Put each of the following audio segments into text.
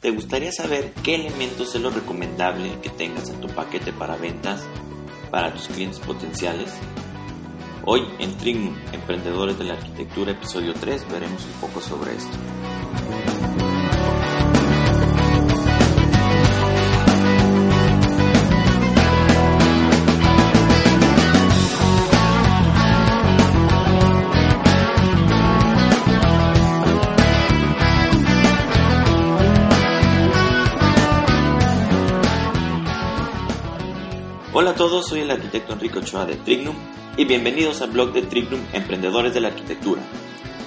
¿te gustaría saber qué elementos es lo recomendable que tengas en tu paquete para ventas para tus clientes potenciales? Hoy en Trignum, Emprendedores de la Arquitectura, episodio 3, veremos un poco sobre esto. Todos, soy el arquitecto Enrique Ochoa de Trignum y bienvenidos al blog de Trignum Emprendedores de la Arquitectura,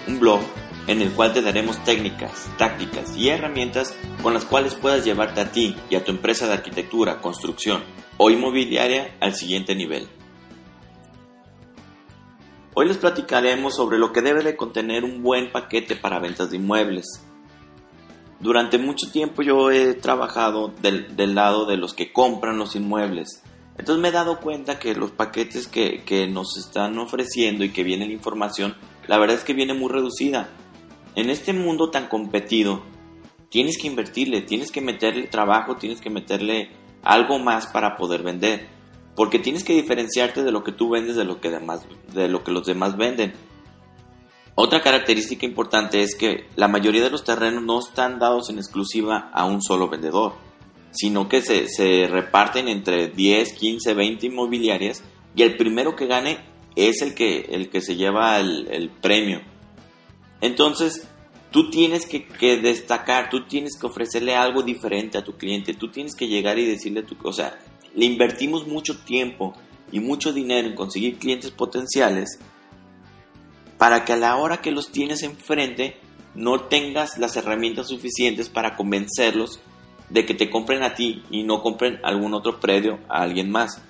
un blog en el cual te daremos técnicas, tácticas y herramientas con las cuales puedas llevarte a ti y a tu empresa de arquitectura, construcción o inmobiliaria al siguiente nivel. Hoy les platicaremos sobre lo que debe de contener un buen paquete para ventas de inmuebles. Durante mucho tiempo yo he trabajado del, del lado de los que compran los inmuebles entonces me he dado cuenta que los paquetes que, nos están ofreciendo y que viene la información, la verdad es que viene muy reducida. En este mundo tan competido, tienes que invertirle, tienes que meterle trabajo, tienes que meterle algo más para poder vender. Porque tienes que diferenciarte de lo que tú vendes de lo que, demás, de lo que los demás venden. Otra característica importante es que la mayoría de los terrenos no están dados en exclusiva a un solo vendedor sino que se, reparten entre 10, 15, 20 inmobiliarias y el primero que gane es el que, el que se lleva el, premio. Entonces, tú tienes que, destacar, tú tienes que ofrecerle algo diferente a tu cliente, tú tienes que llegar y decirle, tu, o sea, le invertimos mucho tiempo y mucho dinero en conseguir clientes potenciales para que a la hora que los tienes enfrente no tengas las herramientas suficientes para convencerlos de que te compren a ti y no compren algún otro predio a alguien más.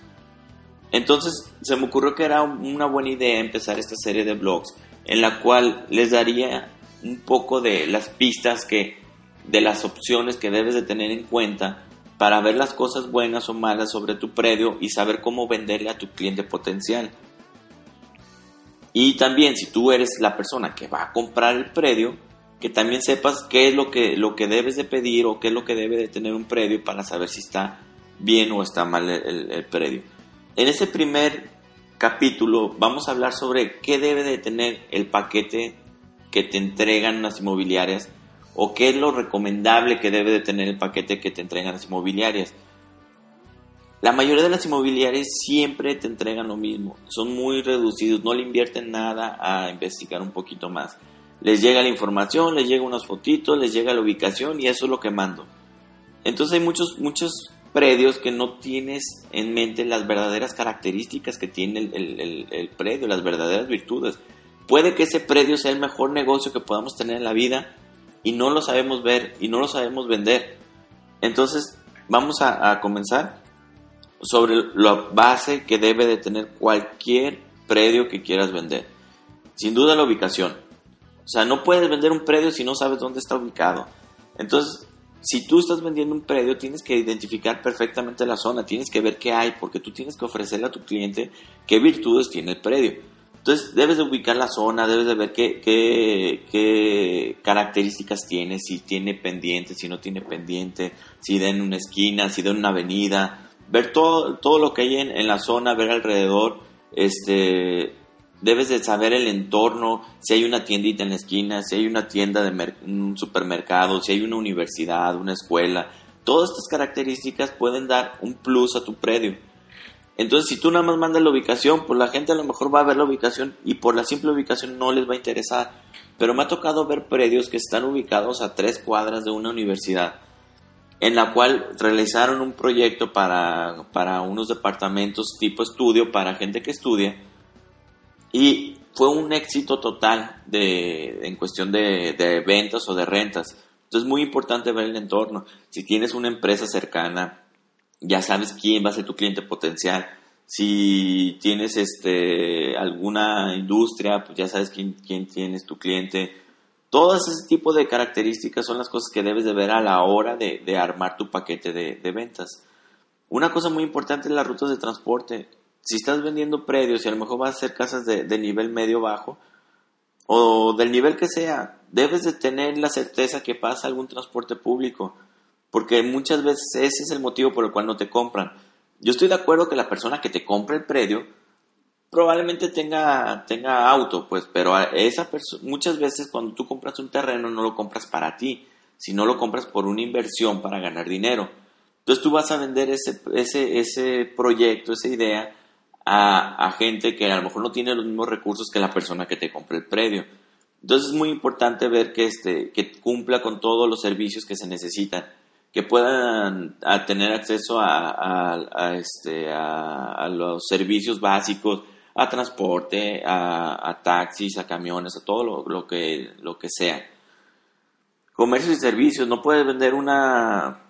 Entonces se me ocurrió que era una buena idea empezar esta serie de blogs en la cual les daría un poco de las pistas que de las opciones que debes de tener en cuenta para ver las cosas buenas o malas sobre tu predio y saber cómo venderle a tu cliente potencial. Y también si tú eres la persona que va a comprar el predio, que también sepas qué es lo que, lo que debes de pedir o qué es lo que debe de tener un predio para saber si está bien o está mal el, predio. En este primer capítulo vamos a hablar sobre qué debe de tener el paquete que te entregan las inmobiliarias o qué es lo recomendable que debe de tener el paquete que te entregan las inmobiliarias. La mayoría de las inmobiliarias siempre te entregan lo mismo, son muy reducidos, no le invierten nada a investigar un poquito más les llega la información, les llega unas fotitos, les llega la ubicación y eso es lo que mando. Entonces hay muchos, muchos predios que no tienes en mente las verdaderas características que tiene el, predio, las verdaderas virtudes. Puede que ese predio sea el mejor negocio que podamos tener en la vida y no lo sabemos ver y no lo sabemos vender. Entonces vamos a, a comenzar sobre la base que debe de tener cualquier predio que quieras vender. Sin duda la ubicación. O sea, no puedes vender un predio si no sabes dónde está ubicado. Entonces, si tú estás vendiendo un predio, tienes que identificar perfectamente la zona, tienes que ver qué hay, porque tú tienes que ofrecerle a tu cliente qué virtudes tiene el predio. Entonces, debes de ubicar la zona, debes de ver qué, qué, características tiene, si tiene pendiente, si no tiene pendiente, si da en una esquina, si da en una avenida, ver todo, todo lo que hay en, en la zona, ver alrededor, este, debes de saber el entorno, si hay una tiendita en la esquina, si hay una tienda de un supermercado, si hay una universidad, una escuela. Todas estas características pueden dar un plus a tu predio. Entonces, si tú nada más mandas la ubicación, pues la gente a lo mejor va a ver la ubicación y por la simple ubicación no les va a interesar. Pero me ha tocado ver predios que están ubicados a tres cuadras de una universidad, en la cual realizaron un proyecto para, para unos departamentos tipo estudio para gente que estudia y fue un éxito total de, en cuestión de, ventas o de rentas. Entonces es muy importante ver el entorno. Si tienes una empresa cercana, ya sabes quién va a ser tu cliente potencial. Si tienes este, alguna industria, pues ya sabes quién, quién tienes tu cliente. Todos ese tipo de características son las cosas que debes de ver a la hora de, de armar tu paquete de, de ventas. Una cosa muy importante es las rutas de transporte si estás vendiendo predios y a lo mejor vas a hacer casas de, nivel medio bajo o del nivel que sea, debes de tener la certeza que pasa algún transporte público. porque muchas veces ese es el motivo por el cual no te compran. Yo estoy de acuerdo que la persona que te compra el predio probablemente tenga, tenga auto, pues, pero esa muchas veces cuando tú compras un terreno no lo compras para ti, sino lo compras por una inversión para ganar dinero. Entonces tú vas a vender ese, ese, ese proyecto, esa idea a, a, gente que a lo mejor no tiene los mismos recursos que la persona que te compra el predio. Entonces es muy importante ver que, este, que cumpla con todos los servicios que se necesitan que puedan tener acceso a, este, a, los servicios básicos, a transporte, a, taxis, a camiones, a todo lo, que, lo que sea. Comercios y servicios, no puedes vender una,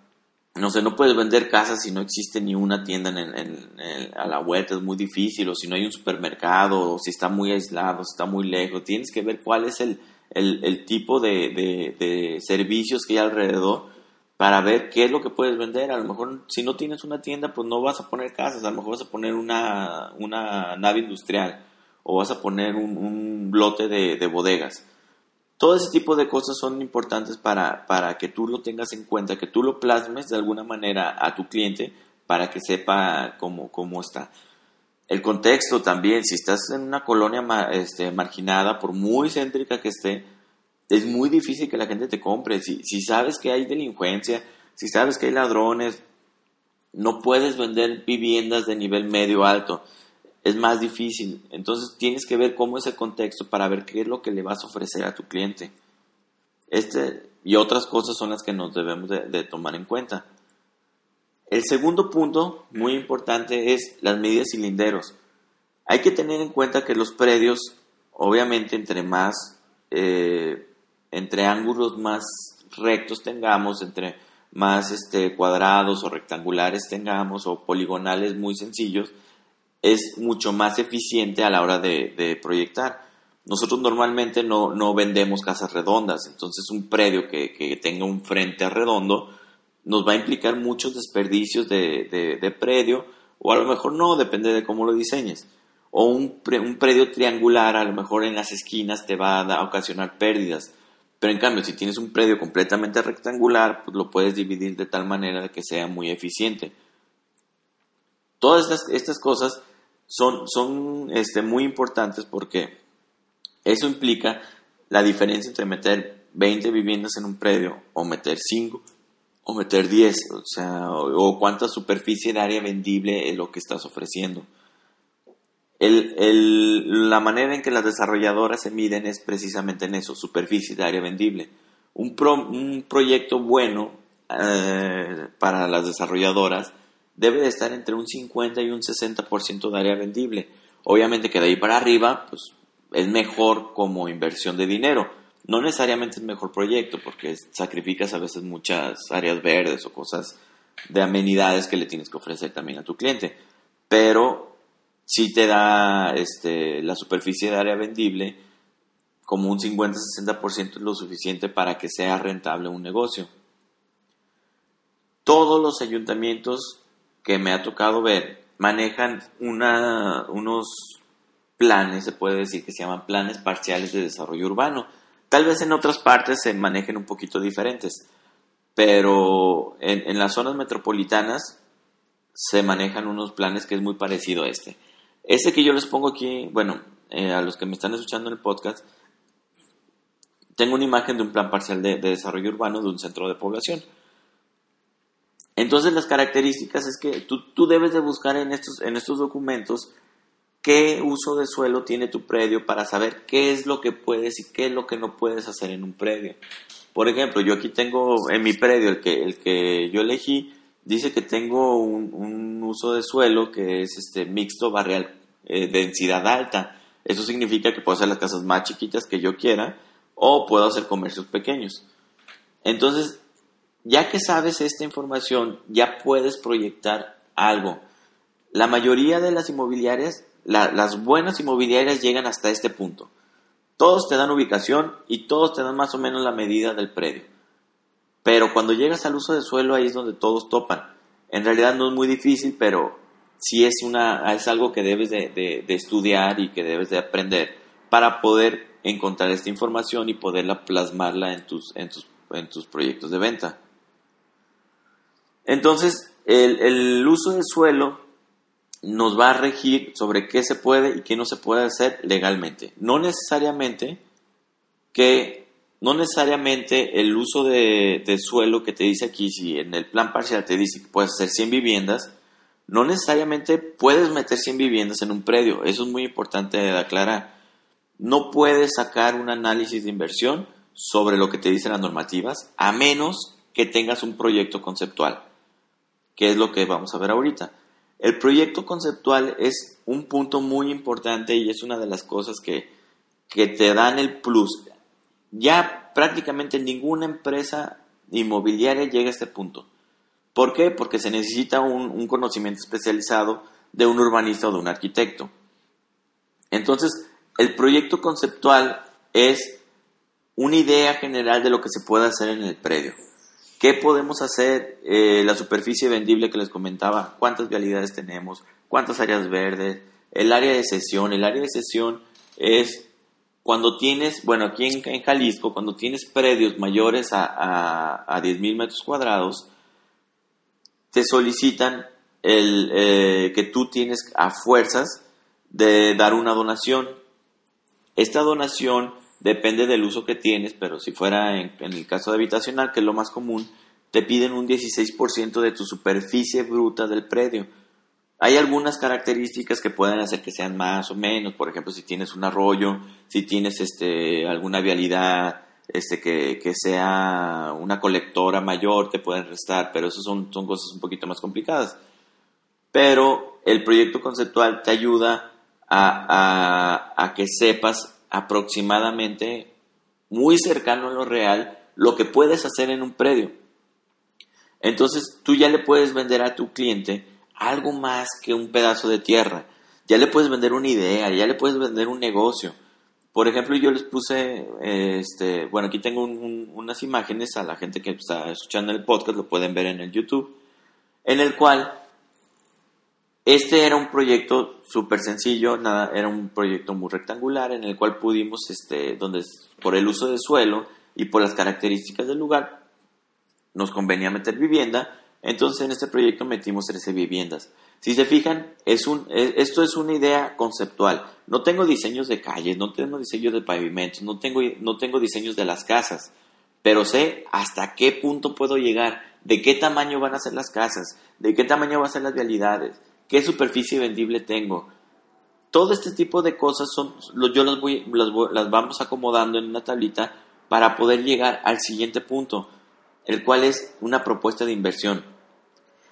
no sé, no puedes vender casas si no existe ni una tienda en, a la vuelta, es muy difícil, o si no hay un supermercado, o si está muy aislado, si está muy lejos, tienes que ver cuál es el, el, tipo de, de servicios que hay alrededor para ver qué es lo que puedes vender. A lo mejor si no tienes una tienda, pues no vas a poner casas, a lo mejor vas a poner una, una nave industrial o vas a poner un, un lote de, bodegas. Todo ese tipo de cosas son importantes para, para que tú lo tengas en cuenta, que tú lo plasmes de alguna manera a tu cliente para que sepa cómo, cómo está. El contexto también, si estás en una colonia este, marginada, por muy céntrica que esté, es muy difícil que la gente te compre. Si, si sabes que hay delincuencia, si sabes que hay ladrones, no puedes vender viviendas de nivel medio alto. Es más difícil. Entonces tienes que ver cómo es el contexto para ver qué es lo que le vas a ofrecer a tu cliente. Este y otras cosas son las que nos debemos de, tomar en cuenta. El segundo punto, muy importante, es las medidas y linderos. Hay que tener en cuenta que los predios, obviamente, entre más eh, entre ángulos más rectos tengamos, entre más este, cuadrados o rectangulares tengamos o poligonales muy sencillos, es mucho más eficiente a la hora de, proyectar. Nosotros normalmente no, no, vendemos casas redondas, entonces un predio que, que, tenga un frente redondo nos va a implicar muchos desperdicios de, de, predio, o a lo mejor no, depende de cómo lo diseñes. O un, un predio triangular, a lo mejor en las esquinas te va a ocasionar pérdidas pero en cambio, si tienes un predio completamente rectangular, pues lo puedes dividir de tal manera que sea muy eficiente. Todas estas, cosas son, son este, muy importantes porque eso implica la diferencia entre meter 20 viviendas en un predio o meter 5 o meter 10, o sea, o cuánta superficie de área vendible es lo que estás ofreciendo la manera en que las desarrolladoras se miden es precisamente en eso, superficie de área vendible. Un, un proyecto bueno eh, para las desarrolladoras debe de estar entre un 50 y un 60% de área vendible. Obviamente que de ahí para arriba pues, es mejor como inversión de dinero. No necesariamente es mejor proyecto porque sacrificas a veces muchas áreas verdes o cosas de amenidades que le tienes que ofrecer también a tu cliente. Pero si te da este, la superficie de área vendible como un 50-60% es lo suficiente para que sea rentable un negocio. Todos los ayuntamientos que me ha tocado ver manejan unos planes, se puede decir que se llaman planes parciales de desarrollo urbano. Tal vez en otras partes se manejen un poquito diferentes, pero en, en las zonas metropolitanas se manejan unos planes que es muy parecido a este. Este que yo les pongo aquí, bueno, eh, a los que me están escuchando en el podcast, tengo una imagen de un plan parcial de, desarrollo urbano de un centro de población. Entonces las características es que tú, tú, debes de buscar en estos, en estos documentos qué uso de suelo tiene tu predio para saber qué es lo que puedes y qué es lo que no puedes hacer en un predio. Por ejemplo, yo aquí tengo en mi predio, el que, el que yo elegí, dice que tengo un, uso de suelo que es este mixto barrial eh, densidad alta. Eso significa que puedo hacer las casas más chiquitas que yo quiera o puedo hacer comercios pequeños. Entonces, ya que sabes esta información, ya puedes proyectar algo. La mayoría de las inmobiliarias, las buenas inmobiliarias llegan hasta este punto. Todos te dan ubicación y todos te dan más o menos la medida del predio. Pero cuando llegas al uso de suelo, ahí es donde todos topan. En realidad no es muy difícil, pero sí es, una, es algo que debes de, estudiar y que debes de aprender para poder encontrar esta información y poderla plasmarla en tus, en tus, en tus proyectos de venta. Entonces, el, uso del suelo nos va a regir sobre qué se puede y qué no se puede hacer legalmente. No necesariamente que no necesariamente el uso de, suelo que te dice aquí, si en el plan parcial te dice que puedes hacer 100 viviendas, no necesariamente puedes meter 100 viviendas en un predio. Eso es muy importante aclarar. No puedes sacar un análisis de inversión sobre lo que te dicen las normativas, a menos que tengas un proyecto conceptual, que es lo que vamos a ver ahorita. El proyecto conceptual es un punto muy importante y es una de las cosas que, que te dan el plus. Ya prácticamente ninguna empresa inmobiliaria llega a este punto. ¿Por qué? Porque se necesita un, un conocimiento especializado de un urbanista o de un arquitecto. Entonces, el proyecto conceptual es una idea general de lo que se puede hacer en el predio. ¿Qué podemos hacer? Eh, la superficie vendible que les comentaba, cuántas vialidades tenemos, cuántas áreas verdes, el área de sesión. El área de sesión es cuando tienes, bueno, aquí en, Jalisco, cuando tienes predios mayores a, a, a 10.000 metros cuadrados, te solicitan el, eh, que tú tienes a fuerzas de dar una donación. Esta donación depende del uso que tienes, pero si fuera en, el caso de habitacional, que es lo más común, te piden un 16% de tu superficie bruta del predio. Hay algunas características que pueden hacer que sean más o menos, por ejemplo, si tienes un arroyo, si tienes este, alguna vialidad este, que, que sea una colectora mayor, te pueden restar, pero eso son, son cosas un poquito más complicadas. Pero el proyecto conceptual te ayuda a, a, a que sepas aproximadamente muy cercano a lo real lo que puedes hacer en un predio. Entonces tú ya le puedes vender a tu cliente algo más que un pedazo de tierra. Ya le puedes vender una idea, ya le puedes vender un negocio. Por ejemplo, yo les puse, este, bueno, aquí tengo unas imágenes a la gente que está escuchando el podcast, lo pueden ver en el YouTube, en el cual este era un proyecto súper sencillo, nada, era un proyecto muy rectangular en el cual pudimos, este, donde por el uso de suelo y por las características del lugar, nos convenía meter vivienda, entonces en este proyecto metimos 13 viviendas. Si se fijan, es un, e, esto es una idea conceptual. No tengo diseños de calles, no tengo diseños de pavimentos, no tengo, no tengo diseños de las casas, pero sé hasta qué punto puedo llegar, de qué tamaño van a ser las casas, de qué tamaño van a ser las vialidades, qué superficie vendible tengo. Todo este tipo de cosas son, yo las, voy, las, vamos acomodando en una tablita para poder llegar al siguiente punto, el cual es una propuesta de inversión.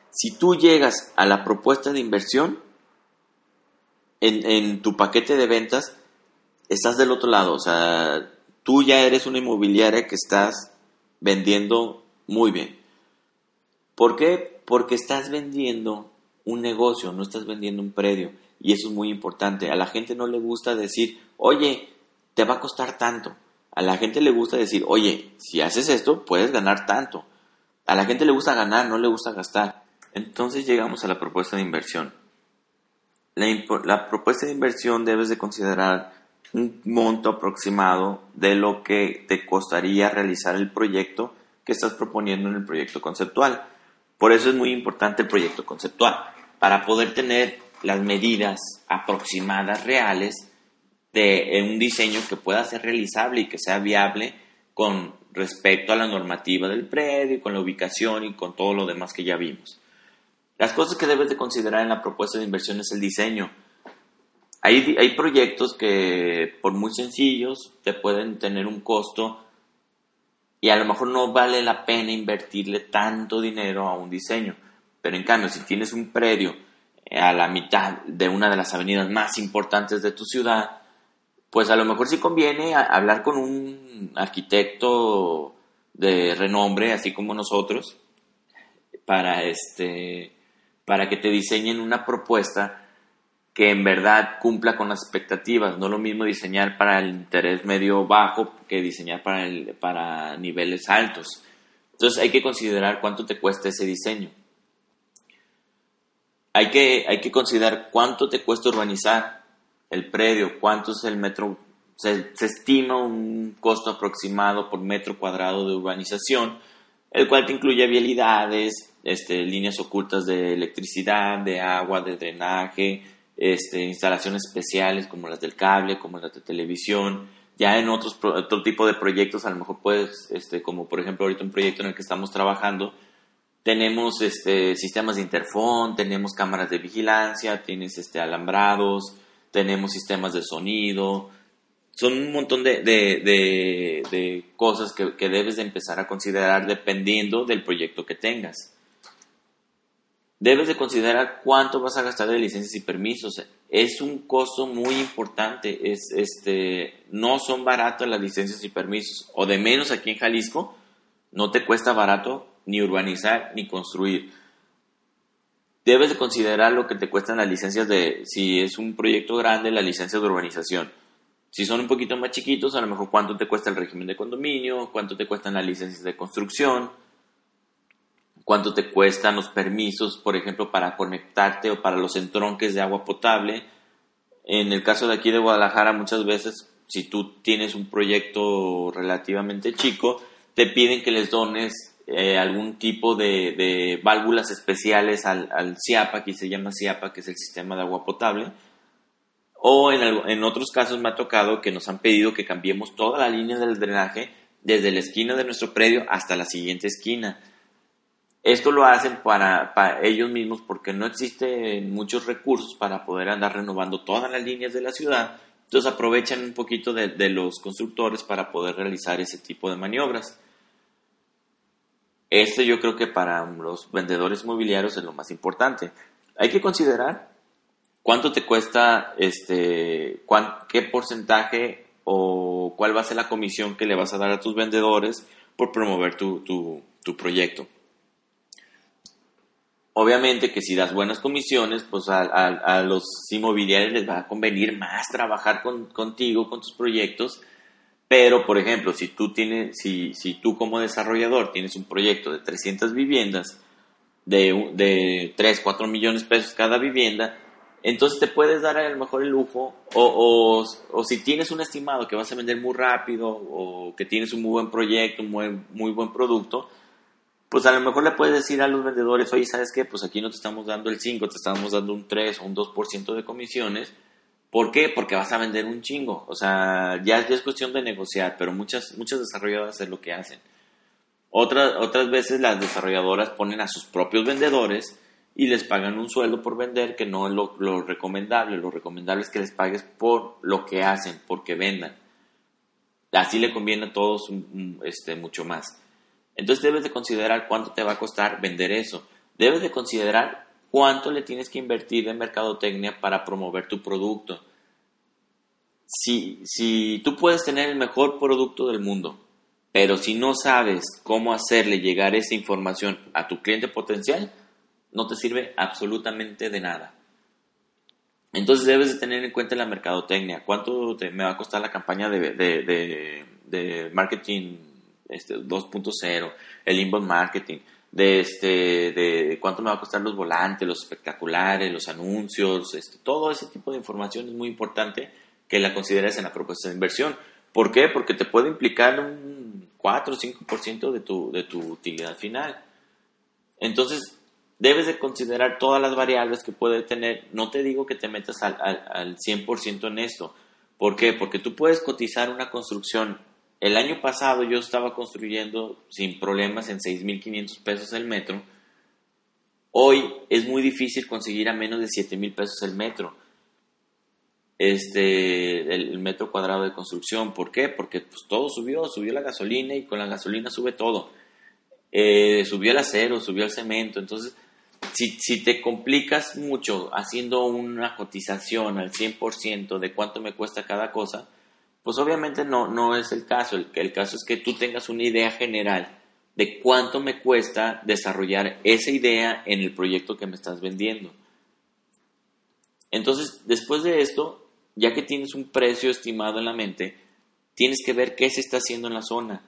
Si tú llegas a la propuesta de inversión en, en, tu paquete de ventas, estás del otro lado. O sea, tú ya eres una inmobiliaria que estás vendiendo muy bien. ¿Por qué? Porque estás vendiendo un negocio, no estás vendiendo un predio. Y eso es muy importante. A la gente no le gusta decir, oye, te va a costar tanto. A la gente le gusta decir, oye, si haces esto, puedes ganar tanto. A la gente le gusta ganar, no le gusta gastar. Entonces llegamos a la propuesta de inversión. La, propuesta de inversión debes de considerar un monto aproximado de lo que te costaría realizar el proyecto que estás proponiendo en el proyecto conceptual. Por eso es muy importante el proyecto conceptual, para poder tener las medidas aproximadas reales de un diseño que pueda ser realizable y que sea viable con respecto a la normativa del predio, con la ubicación y con todo lo demás que ya vimos. Las cosas que debes de considerar en la propuesta de inversión es el diseño. Hay, hay proyectos que por muy sencillos te pueden tener un costo y a lo mejor no vale la pena invertirle tanto dinero a un diseño. Pero en cambio, si tienes un predio eh, a la mitad de una de las avenidas más importantes de tu ciudad, pues a lo mejor sí conviene hablar con un arquitecto de renombre, así como nosotros, para este para que te diseñen una propuesta que en verdad cumpla con las expectativas. No es lo mismo diseñar para el interés medio bajo que diseñar para, el, para niveles altos. Entonces hay que considerar cuánto te cuesta ese diseño. Hay que, hay que considerar cuánto te cuesta urbanizar el predio, cuánto es el metro, se, estima un costo aproximado por metro cuadrado de urbanización, el cual te incluye vialidades, este, líneas ocultas de electricidad, de agua, de drenaje, este, instalaciones especiales como las del cable, como las de televisión. Ya en otros otro tipo de proyectos, a lo mejor puedes, este, como por ejemplo ahorita un proyecto en el que estamos trabajando, tenemos este, sistemas de interfón, tenemos cámaras de vigilancia, tienes este, alambrados, tenemos sistemas de sonido. Son un montón de, de, de, cosas que, que, debes de empezar a considerar dependiendo del proyecto que tengas. Debes de considerar cuánto vas a gastar de licencias y permisos. Es un costo muy importante. Es, este, no son baratas las licencias y permisos. O de menos aquí en Jalisco, no te cuesta barato ni urbanizar ni construir. Debes de considerar lo que te cuestan las licencias de, si es un proyecto grande, las licencias de urbanización. Si son un poquito más chiquitos, a lo mejor cuánto te cuesta el régimen de condominio, cuánto te cuestan las licencias de construcción, cuánto te cuestan los permisos, por ejemplo, para conectarte o para los entronques de agua potable. En el caso de aquí de Guadalajara, muchas veces, si tú tienes un proyecto relativamente chico, te piden que les dones eh, algún tipo de, válvulas especiales al, al, CIAPA, que se llama CIAPA, que es el sistema de agua potable. O en, en otros casos me ha tocado que nos han pedido que cambiemos toda la línea del drenaje desde la esquina de nuestro predio hasta la siguiente esquina. Esto lo hacen para, para, ellos mismos porque no existen muchos recursos para poder andar renovando todas las líneas de la ciudad. Entonces aprovechan un poquito de, de los constructores para poder realizar ese tipo de maniobras. Esto yo creo que para los vendedores inmobiliarios es lo más importante. Hay que considerar cuánto te cuesta, este, qué porcentaje o cuál va a ser la comisión que le vas a dar a tus vendedores por promover tu, tu, proyecto. Obviamente que si das buenas comisiones, pues a, los inmobiliarios les va a convenir más trabajar contigo, con tus proyectos, pero, por ejemplo, si tú, tienes, si, si tú como desarrollador tienes un proyecto de 300 viviendas, de, de 3, 4 millones de pesos cada vivienda, entonces te puedes dar a lo mejor el lujo, o, o, si tienes un estimado que vas a vender muy rápido, o que tienes un muy buen proyecto, un muy, muy buen producto, pues a lo mejor le puedes decir a los vendedores, oye, ¿sabes qué? Pues aquí no te estamos dando el 5, te estamos dando un 3 o un 2% de comisiones, ¿Por qué? Porque vas a vender un chingo. O sea, ya, es cuestión de negociar, pero muchas, muchas desarrolladoras es lo que hacen. Otras, otras veces las desarrolladoras ponen a sus propios vendedores y les pagan un sueldo por vender que no es lo, lo recomendable. Lo recomendable es que les pagues por lo que hacen, porque vendan. Así le conviene a todos este, mucho más. Entonces debes de considerar cuánto te va a costar vender eso. Debes de considerar cuánto le tienes que invertir en mercadotecnia para promover tu producto. Si, si tú puedes tener el mejor producto del mundo, pero si no sabes cómo hacerle llegar esa información a tu cliente potencial, no te sirve absolutamente de nada. Entonces debes de tener en cuenta la mercadotecnia. ¿Cuánto me va a costar la campaña de, de, de, marketing este, 2.0, el inbound marketing? de este de cuánto me va a costar los volantes, los espectaculares, los anuncios, este, todo ese tipo de información es muy importante que la consideres en la propuesta de inversión. ¿Por qué? Porque te puede implicar un 4 o 5% de tu, de tu utilidad final. Entonces, debes de considerar todas las variables que puede tener. No te digo que te metas al, al, al 100% en esto. ¿Por qué? Porque tú puedes cotizar una construcción el año pasado yo estaba construyendo sin problemas en 6.500 pesos el metro. Hoy es muy difícil conseguir a menos de 7.000 pesos el metro. Este, el, metro cuadrado de construcción. ¿Por qué? Porque pues, todo subió, subió la gasolina y con la gasolina sube todo. Eh, subió el acero, subió el cemento. Entonces, si, si te complicas mucho haciendo una cotización al 100% de cuánto me cuesta cada cosa, pues obviamente no, no es el caso. El, el caso es que tú tengas una idea general de cuánto me cuesta desarrollar esa idea en el proyecto que me estás vendiendo. Entonces, después de esto, ya que tienes un precio estimado en la mente, tienes que ver qué se está haciendo en la zona.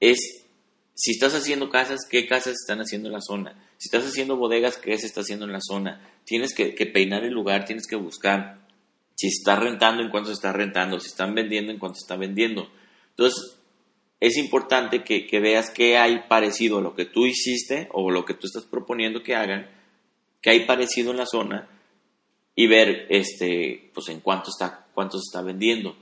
Es, si estás haciendo casas, qué casas están haciendo en la zona. Si estás haciendo bodegas, qué se está haciendo en la zona. Tienes que, que peinar el lugar, tienes que buscar si está rentando, en cuánto se está rentando, si están vendiendo, en cuánto se está vendiendo. Entonces, es importante que, que, veas qué hay parecido a lo que tú hiciste o lo que tú estás proponiendo que hagan, qué hay parecido en la zona y ver este, pues en cuánto está, cuánto se está vendiendo.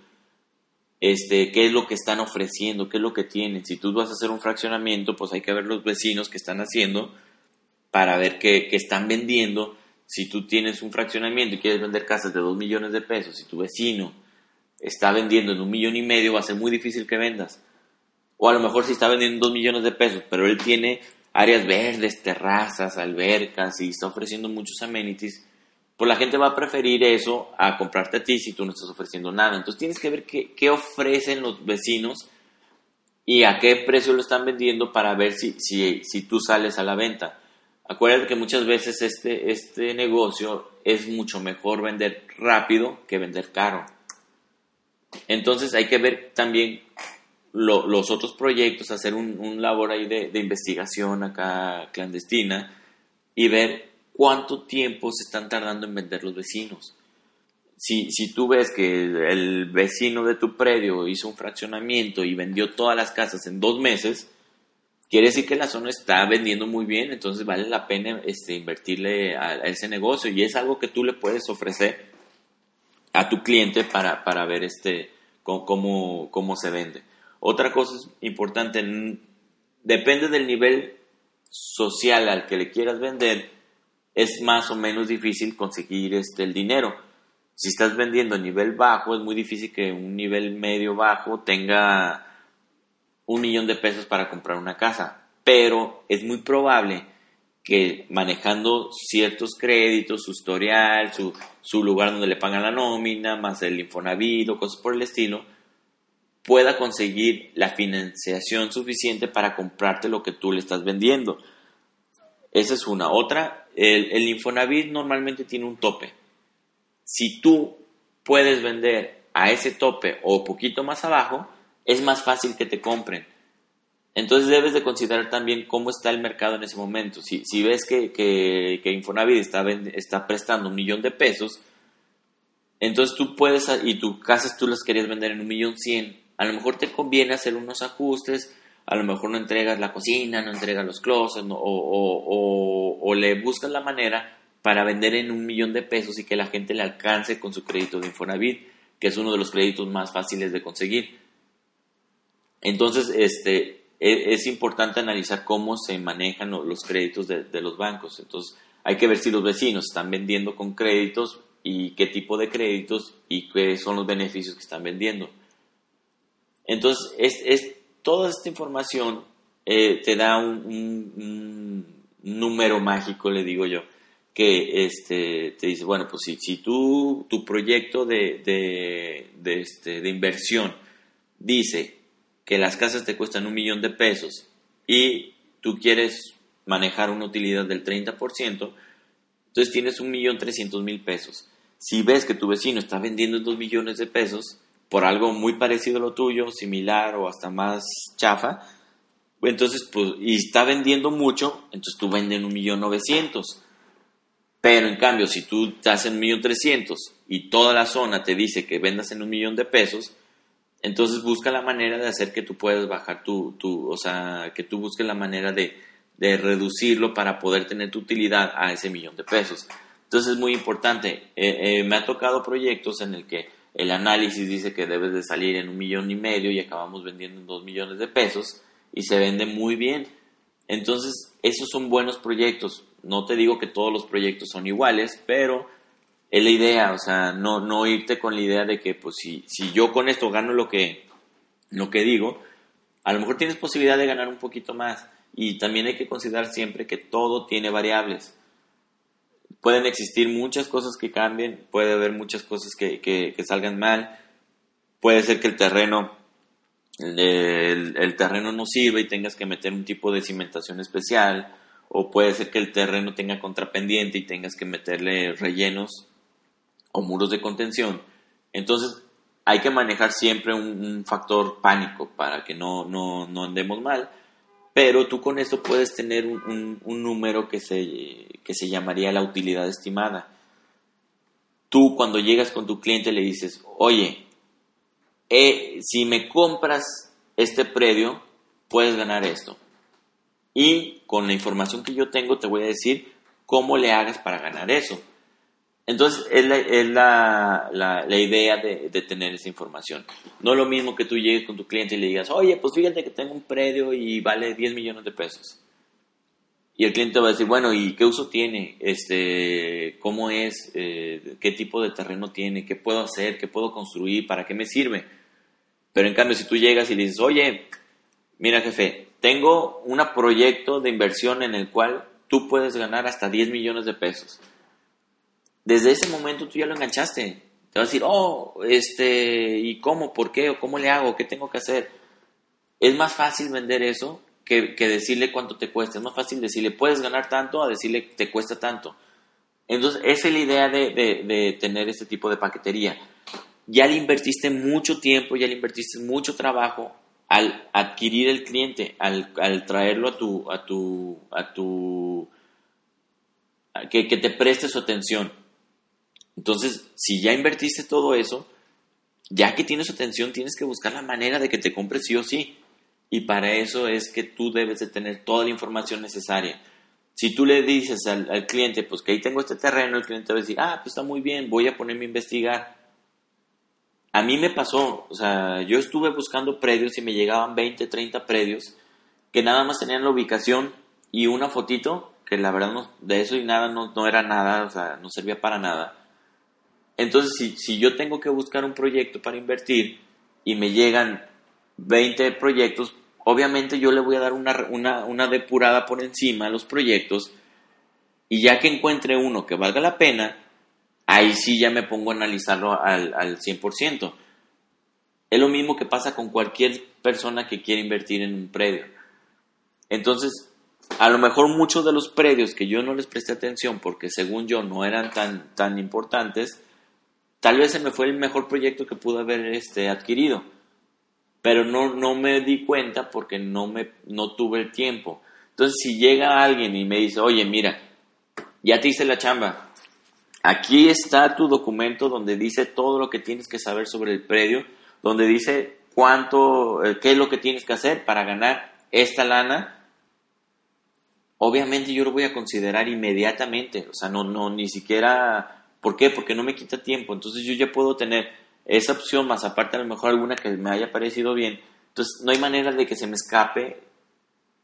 Este, qué es lo que están ofreciendo, qué es lo que tienen. Si tú vas a hacer un fraccionamiento, pues hay que ver los vecinos que están haciendo para ver qué, qué están vendiendo. Si tú tienes un fraccionamiento y quieres vender casas de 2 millones de pesos y tu vecino está vendiendo en un millón y medio, va a ser muy difícil que vendas. O a lo mejor si está vendiendo 2 millones de pesos, pero él tiene áreas verdes, terrazas, albercas y está ofreciendo muchos amenities, pues la gente va a preferir eso a comprarte a ti si tú no estás ofreciendo nada. Entonces tienes que ver qué, qué ofrecen los vecinos y a qué precio lo están vendiendo para ver si, si, si tú sales a la venta. Acuérdate que muchas veces este, este negocio es mucho mejor vender rápido que vender caro. Entonces hay que ver también los otros proyectos, hacer un, labor ahí de, de, investigación acá clandestina y ver cuánto tiempo se están tardando en vender los vecinos. Si, si tú ves que el vecino de tu predio hizo un fraccionamiento y vendió todas las casas en dos meses, quiere decir que la zona está vendiendo muy bien, entonces vale la pena este, invertirle a, ese negocio y es algo que tú le puedes ofrecer a tu cliente para, para ver este, cómo, cómo se vende. Otra cosa importante, depende del nivel social al que le quieras vender, es más o menos difícil conseguir este, el dinero. Si estás vendiendo a nivel bajo, es muy difícil que un nivel medio bajo tenga un millón de pesos para comprar una casa. Pero es muy probable que manejando ciertos créditos, su historial, su, su lugar donde le pagan la nómina, más el Infonavit o cosas por el estilo, pueda conseguir la financiación suficiente para comprarte lo que tú le estás vendiendo. Esa es una. Otra, el, el Infonavit normalmente tiene un tope. Si tú puedes vender a ese tope o poquito más abajo, es más fácil que te compren. Entonces debes de considerar también cómo está el mercado en ese momento. Si, si ves que, que, Infonavit está, prestando un millón de pesos, entonces tú puedes, y tus casas tú las querías vender en un millón cien, a lo mejor te conviene hacer unos ajustes, a lo mejor no entregas la cocina, no entregas los closets, o, le buscas la manera para vender en un millón de pesos y que la gente le alcance con su crédito de Infonavit, que es uno de los créditos más fáciles de conseguir. Entonces, este, e, es, importante analizar cómo se manejan los créditos de, de, los bancos. Entonces, hay que ver si los vecinos están vendiendo con créditos y qué tipo de créditos y qué son los beneficios que están vendiendo. Entonces, es, es toda esta información eh, te da un, número mágico, le digo yo, que este, te dice, bueno, pues si, si tú, tu proyecto de, de, este, de inversión dice que las casas te cuestan un millón de pesos y tú quieres manejar una utilidad del 30%, entonces tienes un millón trescientos mil pesos. Si ves que tu vecino está vendiendo dos millones de pesos, por algo muy parecido a lo tuyo, similar o hasta más chafa, entonces, pues, y está vendiendo mucho, entonces tú vendes en un millón novecientos. Pero en cambio, si tú estás en un millón trescientos y toda la zona te dice que vendas en un millón de pesos, entonces busca la manera de hacer que tú puedas bajar tu, tu o sea, que tú busques la manera de, de, reducirlo para poder tener tu utilidad a ese millón de pesos. Entonces es muy importante. Eh, eh, me ha tocado proyectos en el que el análisis dice que debes de salir en un millón y medio y acabamos vendiendo en dos millones de pesos y se vende muy bien. Entonces, esos son buenos proyectos. No te digo que todos los proyectos son iguales, pero es la idea, o sea, no, no irte con la idea de que, pues, si, si yo con esto gano lo que, lo que digo, a lo mejor tienes posibilidad de ganar un poquito más. Y también hay que considerar siempre que todo tiene variables pueden existir muchas cosas que cambien, puede haber muchas cosas que, salgan mal, puede ser que el terreno, el, terreno no sirva y tengas que meter un tipo de cimentación especial, o puede ser que el terreno tenga contrapendiente y tengas que meterle rellenos o muros de contención. Entonces hay que manejar siempre un, factor pánico para que no, no, andemos mal pero tú con esto puedes tener un, número que se, que se llamaría la utilidad estimada. Tú cuando llegas con tu cliente le dices, oye, eh, si me compras este predio puedes ganar esto. Y con la información que yo tengo te voy a decir cómo le hagas para ganar eso. Entonces, es la, la, idea de, de, tener esa información. No es lo mismo que tú llegues con tu cliente y le digas, oye, pues fíjate que tengo un predio y vale 10 millones de pesos. Y el cliente va a decir, bueno, ¿y qué uso tiene? Este, ¿Cómo es? Eh, ¿Qué tipo de terreno tiene? ¿Qué puedo hacer? ¿Qué puedo construir? ¿Para qué me sirve? Pero en cambio, si tú llegas y le dices, oye, mira jefe, tengo un proyecto de inversión en el cual tú puedes ganar hasta 10 millones de pesos desde ese momento tú ya lo enganchaste. Te vas a decir, oh, este, ¿y cómo? ¿Por qué? ¿O cómo le hago? ¿Qué tengo que hacer? Es más fácil vender eso que, decirle cuánto te cuesta. Es más fácil decirle, puedes ganar tanto, a decirle, te cuesta tanto. Entonces, esa es la idea de, de tener este tipo de paquetería. Ya le invertiste mucho tiempo, ya le invertiste mucho trabajo al adquirir el cliente, al, al traerlo a tu, a tu, a tu, que, que te preste su atención. Entonces, si ya invertiste todo eso, ya que tienes atención, tienes que buscar la manera de que te compre sí o sí. Y para eso es que tú debes de tener toda la información necesaria. Si tú le dices al, cliente, pues que ahí tengo este terreno, el cliente va a decir, ah, pues está muy bien, voy a ponerme a investigar. A mí me pasó, o sea, yo estuve buscando predios y me llegaban 20, 30 predios que nada más tenían la ubicación y una fotito, que la verdad no, de eso y nada no, no era nada, o sea, no servía para nada entonces, si, si yo tengo que buscar un proyecto para invertir y me llegan 20 proyectos, obviamente yo le voy a dar una, una, una depurada por encima a los proyectos y ya que encuentre uno que valga la pena, ahí sí ya me pongo a analizarlo al, al 100%. Es lo mismo que pasa con cualquier persona que quiere invertir en un predio. Entonces, a lo mejor muchos de los predios que yo no les presté atención porque según yo no eran tan, tan importantes, tal vez se me fue el mejor proyecto que pude haber este, adquirido, pero no, no me di cuenta porque no, me, no tuve el tiempo. Entonces, si llega alguien y me dice, oye, mira, ya te hice la chamba, aquí está tu documento donde dice todo lo que tienes que saber sobre el predio, donde dice cuánto, eh, qué es lo que tienes que hacer para ganar esta lana, obviamente yo lo voy a considerar inmediatamente, o sea, no, no, ni siquiera ¿Por qué? Porque no me quita tiempo. Entonces yo ya puedo tener esa opción más aparte a lo mejor alguna que me haya parecido bien. Entonces no hay manera de que se me escape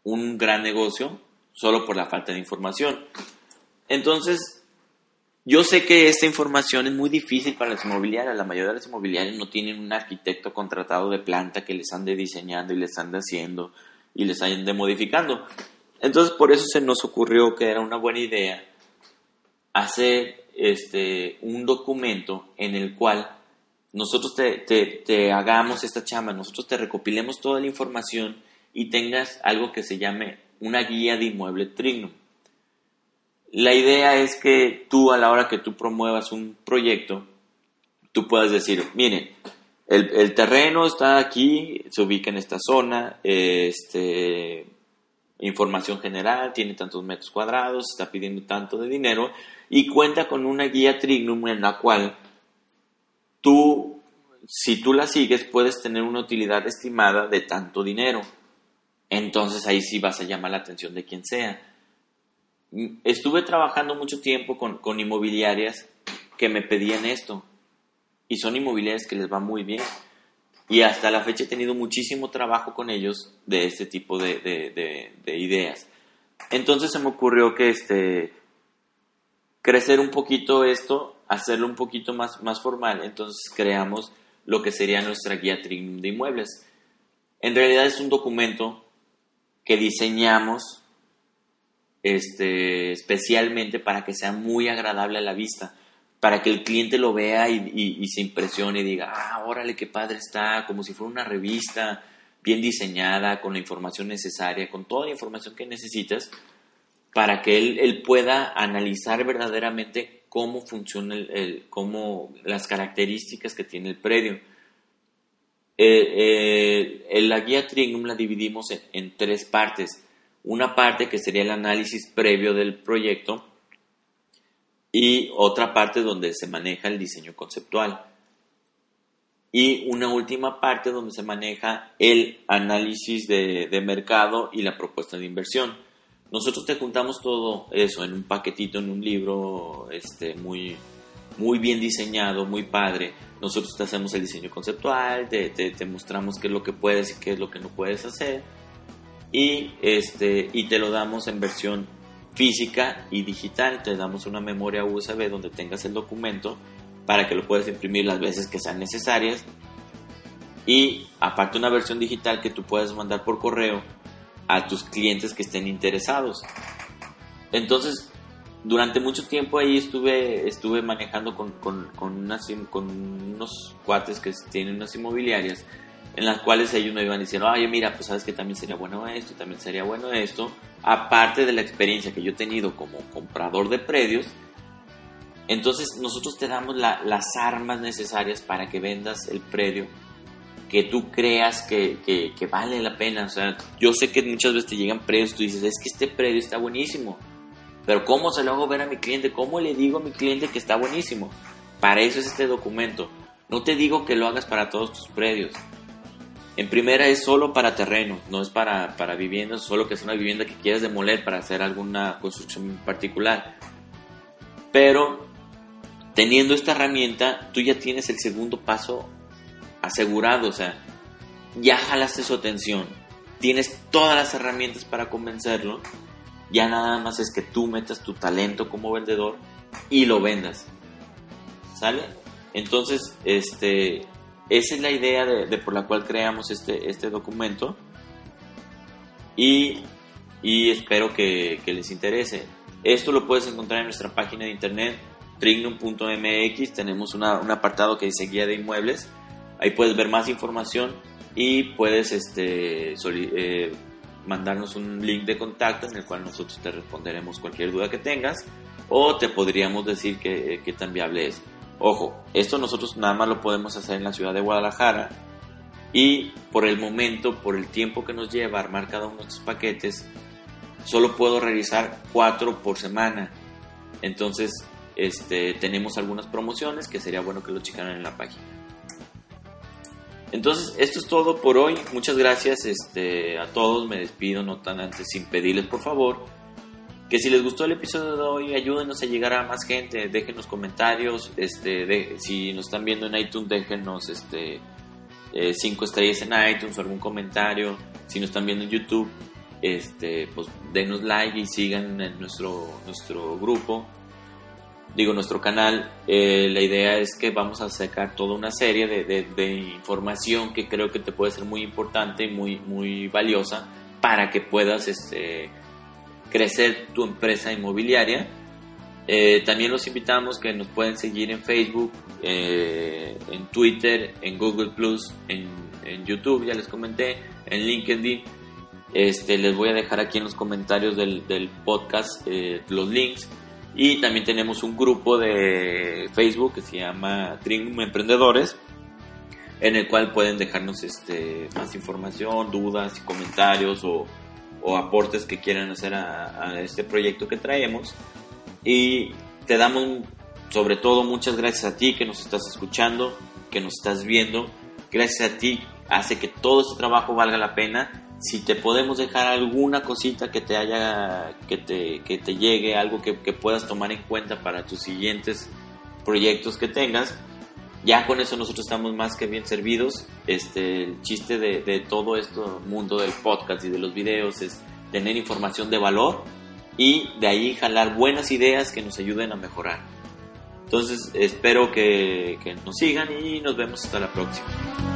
un gran negocio solo por la falta de información. Entonces, yo sé que esta información es muy difícil para las inmobiliarias. La mayoría de las inmobiliarias no tienen un arquitecto contratado de planta que les ande diseñando y les ande haciendo y les ande modificando. Entonces, por eso se nos ocurrió que era una buena idea hacer este, un documento en el cual nosotros te, hagamos esta chamba, nosotros te recopilemos toda la información y tengas algo que se llame una guía de inmueble Trignum. La idea es que tú a la hora que tú promuevas un proyecto, tú puedas decir, miren, el, el terreno está aquí, se ubica en esta zona, este, información general, tiene tantos metros cuadrados, está pidiendo tanto de dinero y cuenta con una guía Trignum en la cual tú, si tú la sigues, puedes tener una utilidad estimada de tanto dinero. Entonces ahí sí vas a llamar la atención de quien sea. Estuve trabajando mucho tiempo con, con inmobiliarias que me pedían esto y son inmobiliarias que les va muy bien y hasta la fecha he tenido muchísimo trabajo con ellos de este tipo de, ideas. Entonces se me ocurrió que este, crecer un poquito esto, hacerlo un poquito más, más formal. Entonces creamos lo que sería nuestra guía Trignum de inmuebles. En realidad es un documento que diseñamos este, especialmente para que sea muy agradable a la vista para que el cliente lo vea y, se impresione y diga, ah, órale, qué padre está, como si fuera una revista bien diseñada, con la información necesaria, con toda la información que necesitas, para que él, pueda analizar verdaderamente cómo funciona el, cómo, las características que tiene el predio. Eh, eh, la guía Trignum la dividimos en tres partes. Una parte que sería el análisis previo del proyecto, y otra parte donde se maneja el diseño conceptual. y una última parte donde se maneja el análisis de, de, mercado y la propuesta de inversión. Nosotros te juntamos todo eso en un paquetito, en un libro este, muy, muy bien diseñado, muy padre. Nosotros te hacemos el diseño conceptual, te, te, mostramos qué es lo que puedes y qué es lo que no puedes hacer. Y, este, y te lo damos en versión física y digital. Te damos una memoria USB donde tengas el documento para que lo puedas imprimir las veces que sean necesarias. Y aparte una versión digital que tú puedas mandar por correo a tus clientes que estén interesados. Entonces, durante mucho tiempo ahí estuve, estuve manejando con, con, con, unos cuates que tienen unas inmobiliarias en las cuales ellos me iban diciendo, oye, mira, pues sabes que también sería bueno esto, también sería bueno esto. Aparte de la experiencia que yo he tenido como comprador de predios, entonces nosotros te damos las armas necesarias para que vendas el predio que tú creas que, que, vale la pena. O sea, yo sé que muchas veces te llegan predios, tú dices, es que este predio está buenísimo pero ¿cómo se lo hago ver a mi cliente? ¿Cómo le digo a mi cliente que está buenísimo? Para eso es este documento. No te digo que lo hagas para todos tus predios. En primera es solo para terrenos, no es para, para viviendas, solo que es una vivienda que quieras demoler para hacer alguna construcción particular. Pero teniendo esta herramienta, tú ya tienes el segundo paso asegurado, o sea, ya jalaste su atención, tienes todas las herramientas para convencerlo ya nada más es que tú metas tu talento como vendedor y lo vendas. ¿Sale? Entonces, este, esa es la idea de, por la cual creamos este, este documento y, y espero que, les interese. Esto lo puedes encontrar en nuestra página de internet trignum.mx. Tenemos una, un apartado que dice guía de inmuebles. Ahí puedes ver más información y puedes este, eh, mandarnos un link de contacto en el cual nosotros te responderemos cualquier duda que tengas o te podríamos decir que, que tan viable es. Ojo, esto nosotros nada más lo podemos hacer en la ciudad de Guadalajara y por el momento, por el tiempo que nos lleva armar cada uno de estos paquetes, solo puedo realizar cuatro por semana. Entonces, este, tenemos algunas promociones que sería bueno que lo checaran en la página. Entonces, esto es todo por hoy. Muchas gracias este, a todos. Me despido, no tan antes, sin pedirles por favor que si les gustó el episodio de hoy, ayúdenos a llegar a más gente. Déjenos comentarios. Este, si nos están viendo en iTunes, déjenos este, eh, cinco estrellas en iTunes o algún comentario. Si nos están viendo en YouTube, este, pues denos like y sigan nuestro, nuestro grupo digo, nuestro canal, eh, la idea es que vamos a sacar toda una serie de, información que creo que te puede ser muy importante y muy, muy valiosa para que puedas este, crecer tu empresa inmobiliaria. Eh, también los invitamos que nos pueden seguir en Facebook, eh, en Twitter, en Google Plus, en, YouTube, ya les comenté, en LinkedIn. Este, les voy a dejar aquí en los comentarios del, del podcast los links y también tenemos un grupo de Facebook que se llama Trinum Emprendedores, en el cual pueden dejarnos este, más información, dudas, comentarios o, o aportes que quieran hacer a, este proyecto que traemos. Y te damos sobre todo muchas gracias a ti que nos estás escuchando, que nos estás viendo. Gracias a ti hace que todo este trabajo valga la pena si te podemos dejar alguna cosita que te haya, que te, que te llegue, algo que, puedas tomar en cuenta para tus siguientes proyectos que tengas, ya con eso nosotros estamos más que bien servidos. Este, el chiste de, todo esto mundo del podcast y de los videos es tener información de valor y de ahí jalar buenas ideas que nos ayuden a mejorar. Entonces espero que, que nos sigan y nos vemos hasta la próxima.